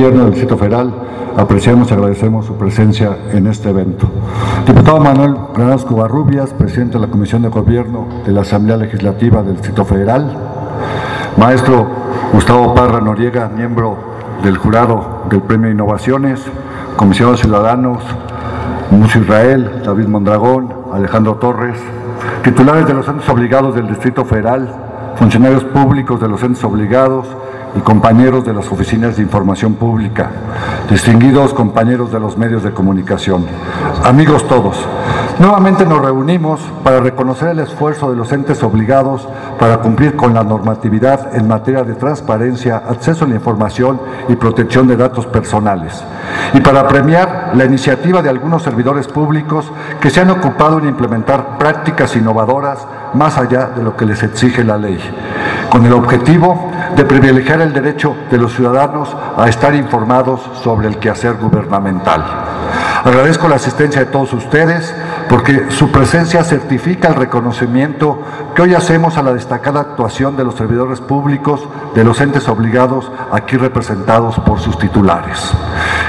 Gobierno del Distrito Federal, apreciamos y agradecemos su presencia en este evento. Diputado Manuel Granados Cubarrubias, presidente de la Comisión de Gobierno de la Asamblea Legislativa del Distrito Federal. Maestro Gustavo Parra Noriega, miembro del jurado del Premio Innovaciones. Comisionados Ciudadanos, Muso Israel, David Mondragón, Alejandro Torres, titulares de los entes obligados del Distrito Federal, funcionarios públicos de los entes obligados, y compañeros de las oficinas de información pública, distinguidos compañeros de los medios de comunicación, amigos todos. Nuevamente nos reunimos para reconocer el esfuerzo de los entes obligados para cumplir con la normatividad en materia de transparencia, acceso a la información y protección de datos personales, y para premiar la iniciativa de algunos servidores públicos que se han ocupado en implementar prácticas innovadoras más allá de lo que les exige la ley, con el objetivo de privilegiar el derecho de los ciudadanos a estar informados sobre el quehacer gubernamental. Agradezco la asistencia de todos ustedes porque su presencia certifica el reconocimiento que hoy hacemos a la destacada actuación de los servidores públicos de los entes obligados aquí representados por sus titulares.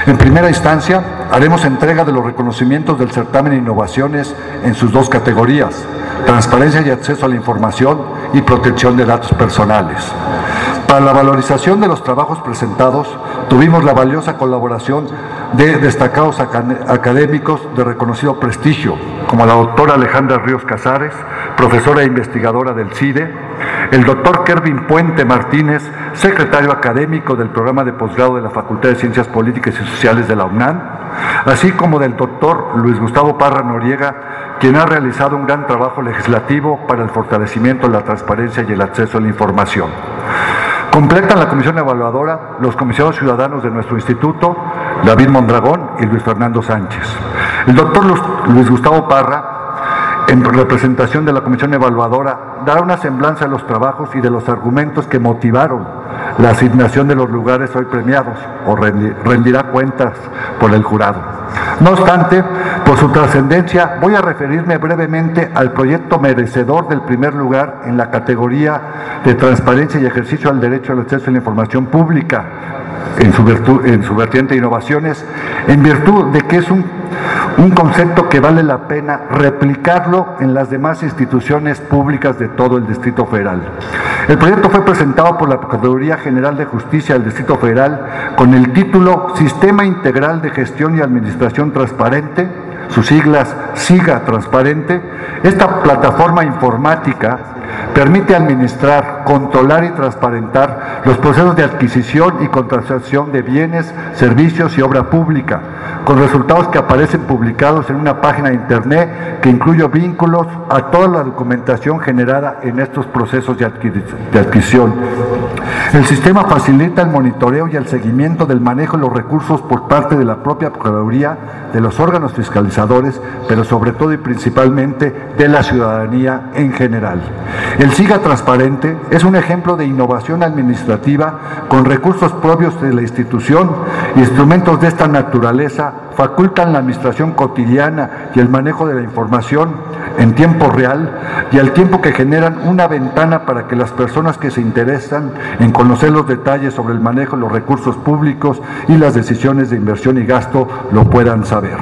En primera instancia, haremos entrega de los reconocimientos del certamen innovaciones en sus dos categorías, transparencia y acceso a la información y protección de datos personales. Para la valorización de los trabajos presentados, tuvimos la valiosa colaboración de destacados académicos de reconocido prestigio, como la doctora Alejandra Ríos Casares, profesora e investigadora del CIDE, el doctor Kervin Puente Martínez, secretario académico del programa de posgrado de la Facultad de Ciencias Políticas y Sociales de la UNAM, así como del doctor Luis Gustavo Parra Noriega, quien ha realizado un gran trabajo legislativo para el fortalecimiento de la transparencia y el acceso a la información. Completan la comisión evaluadora los comisionados ciudadanos de nuestro instituto, David Mondragón y Luis Fernando Sánchez. El doctor Luis Gustavo Parra, en representación de la comisión evaluadora, dará una semblanza de los trabajos y de los argumentos que motivaron la asignación de los lugares hoy premiados o rendirá cuentas por el jurado. No obstante, por su trascendencia, voy a referirme brevemente al proyecto merecedor del primer lugar en la categoría de transparencia y ejercicio al derecho al acceso a la información pública en su, en su vertiente de innovaciones, en virtud de que es un, un concepto que vale la pena replicarlo en las demás instituciones públicas de todo el Distrito Federal. El proyecto fue presentado por la Procuraduría General de Justicia del Distrito Federal con el título Sistema Integral de Gestión y Administración Transparente, sus siglas SIGA Transparente. Esta plataforma informática permite administrar, controlar y transparentar los procesos de adquisición y contratación de bienes, servicios y obra pública, con resultados que aparecen publicados en una página de Internet que incluye vínculos a toda la documentación generada en estos procesos de, adquisición. El sistema facilita el monitoreo y el seguimiento del manejo de los recursos por parte de la propia Procuraduría, de los órganos fiscalizadores, pero sobre todo y principalmente de la ciudadanía en general. El SIGA Transparente es un ejemplo de innovación administrativa con recursos propios de la institución. Instrumentos de esta naturaleza facultan la administración cotidiana y el manejo de la información en tiempo real y al tiempo que generan una ventana para que las personas que se interesan en conocer los detalles sobre el manejo de los recursos públicos y las decisiones de inversión y gasto lo puedan saber.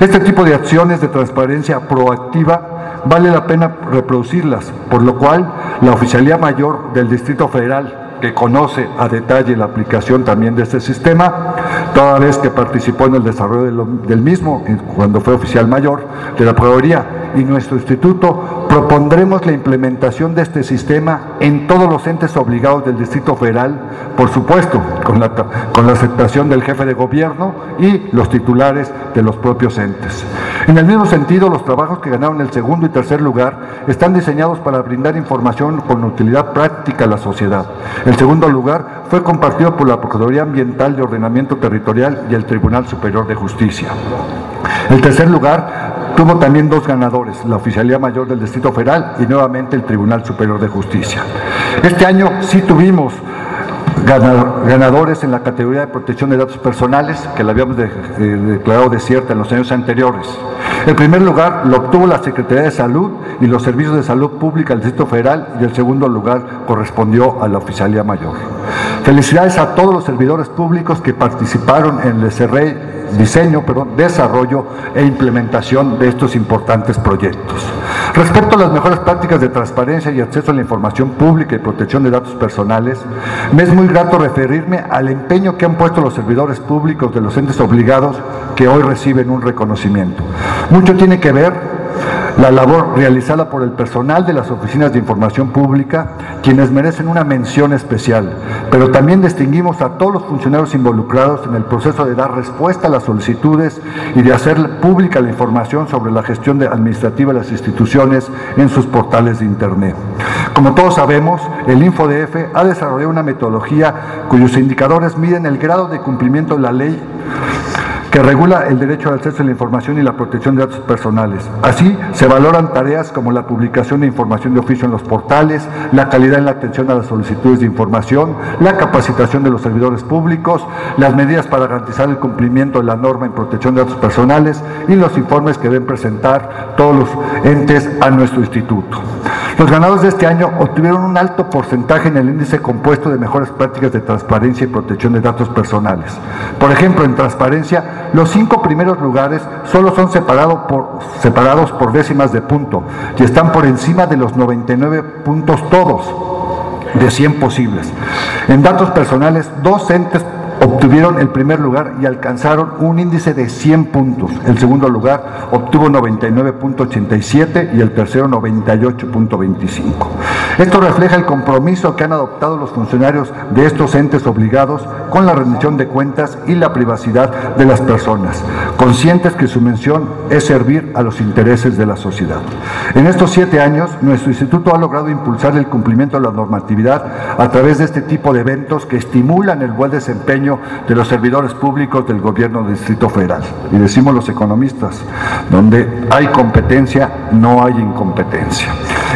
Este tipo de acciones de transparencia proactiva vale la pena reproducirlas, por lo cual la Oficialía Mayor del Distrito Federal que conoce a detalle la aplicación también de este sistema, toda vez que participó en el desarrollo del mismo cuando fue oficial mayor de la Procuraduría y nuestro instituto propondremos la implementación de este sistema en todos los entes obligados del Distrito Federal, por supuesto, con la, con la aceptación del jefe de gobierno y los titulares de los propios entes. En el mismo sentido, los trabajos que ganaron el segundo y tercer lugar están diseñados para brindar información con utilidad práctica a la sociedad. El segundo lugar fue compartido por la Procuraduría Ambiental de Ordenamiento Territorial y el Tribunal Superior de Justicia. El tercer lugar tuvo también dos ganadores, la Oficialía Mayor del Distrito Federal y nuevamente el Tribunal Superior de Justicia. Este año sí tuvimos ganadores en la categoría de protección de datos personales, que la habíamos eh, declarado desierta en los años anteriores. El primer lugar lo obtuvo la Secretaría de Salud y los Servicios de Salud Pública del Distrito Federal y el segundo lugar correspondió a la Oficialía Mayor. Felicidades a todos los servidores públicos que participaron en el SRE diseño, perdón, desarrollo e implementación de estos importantes proyectos. Respecto a las mejores prácticas de transparencia y acceso a la información pública y protección de datos personales, me es muy grato referirme al empeño que han puesto los servidores públicos de los entes obligados que hoy reciben un reconocimiento. Mucho tiene que ver la labor realizada por el personal de las oficinas de información pública, quienes merecen una mención especial, pero también distinguimos a todos los funcionarios involucrados en el proceso de dar respuesta a las solicitudes y de hacer pública la información sobre la gestión administrativa de las instituciones en sus portales de Internet. Como todos sabemos, el InfoDF ha desarrollado una metodología cuyos indicadores miden el grado de cumplimiento de la ley que regula el derecho al acceso a la información y la protección de datos personales. Así, se valoran tareas como la publicación de información de oficio en los portales, la calidad en la atención a las solicitudes de información, la capacitación de los servidores públicos, las medidas para garantizar el cumplimiento de la norma en protección de datos personales y los informes que deben presentar todos los entes a nuestro instituto. Los ganadores de este año obtuvieron un alto porcentaje en el índice compuesto de mejores prácticas de transparencia y protección de datos personales. Por ejemplo, en transparencia, los cinco primeros lugares solo son separados por, separados por décimas de punto y están por encima de los 99 puntos todos de 100 posibles. En datos personales, dos entes obtuvieron el primer lugar y alcanzaron un índice de 100 puntos. El segundo lugar obtuvo 99.87 y el tercero 98.25. Esto refleja el compromiso que han adoptado los funcionarios de estos entes obligados con la rendición de cuentas y la privacidad de las personas, conscientes que su mención es servir a los intereses de la sociedad. En estos siete años, nuestro instituto ha logrado impulsar el cumplimiento de la normatividad a través de este tipo de eventos que estimulan el buen desempeño de los servidores públicos del gobierno del Distrito Federal. Y decimos los economistas, donde hay competencia, no hay incompetencia.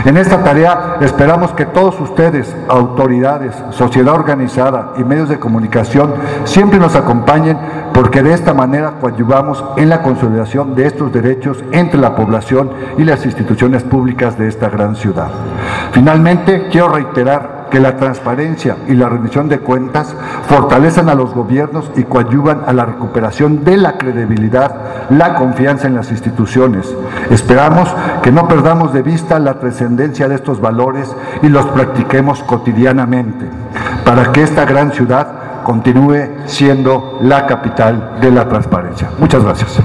En esta tarea esperamos que todos ustedes, autoridades, sociedad organizada y medios de comunicación, siempre nos acompañen porque de esta manera coadyuvamos en la consolidación de estos derechos entre la población y las instituciones públicas de esta gran ciudad. Finalmente, quiero reiterar que la transparencia y la rendición de cuentas fortalecen a los gobiernos y coadyuvan a la recuperación de la credibilidad, la confianza en las instituciones. Esperamos que no perdamos de vista la trascendencia de estos valores y los practiquemos cotidianamente para que esta gran ciudad continúe siendo la capital de la transparencia. Muchas gracias.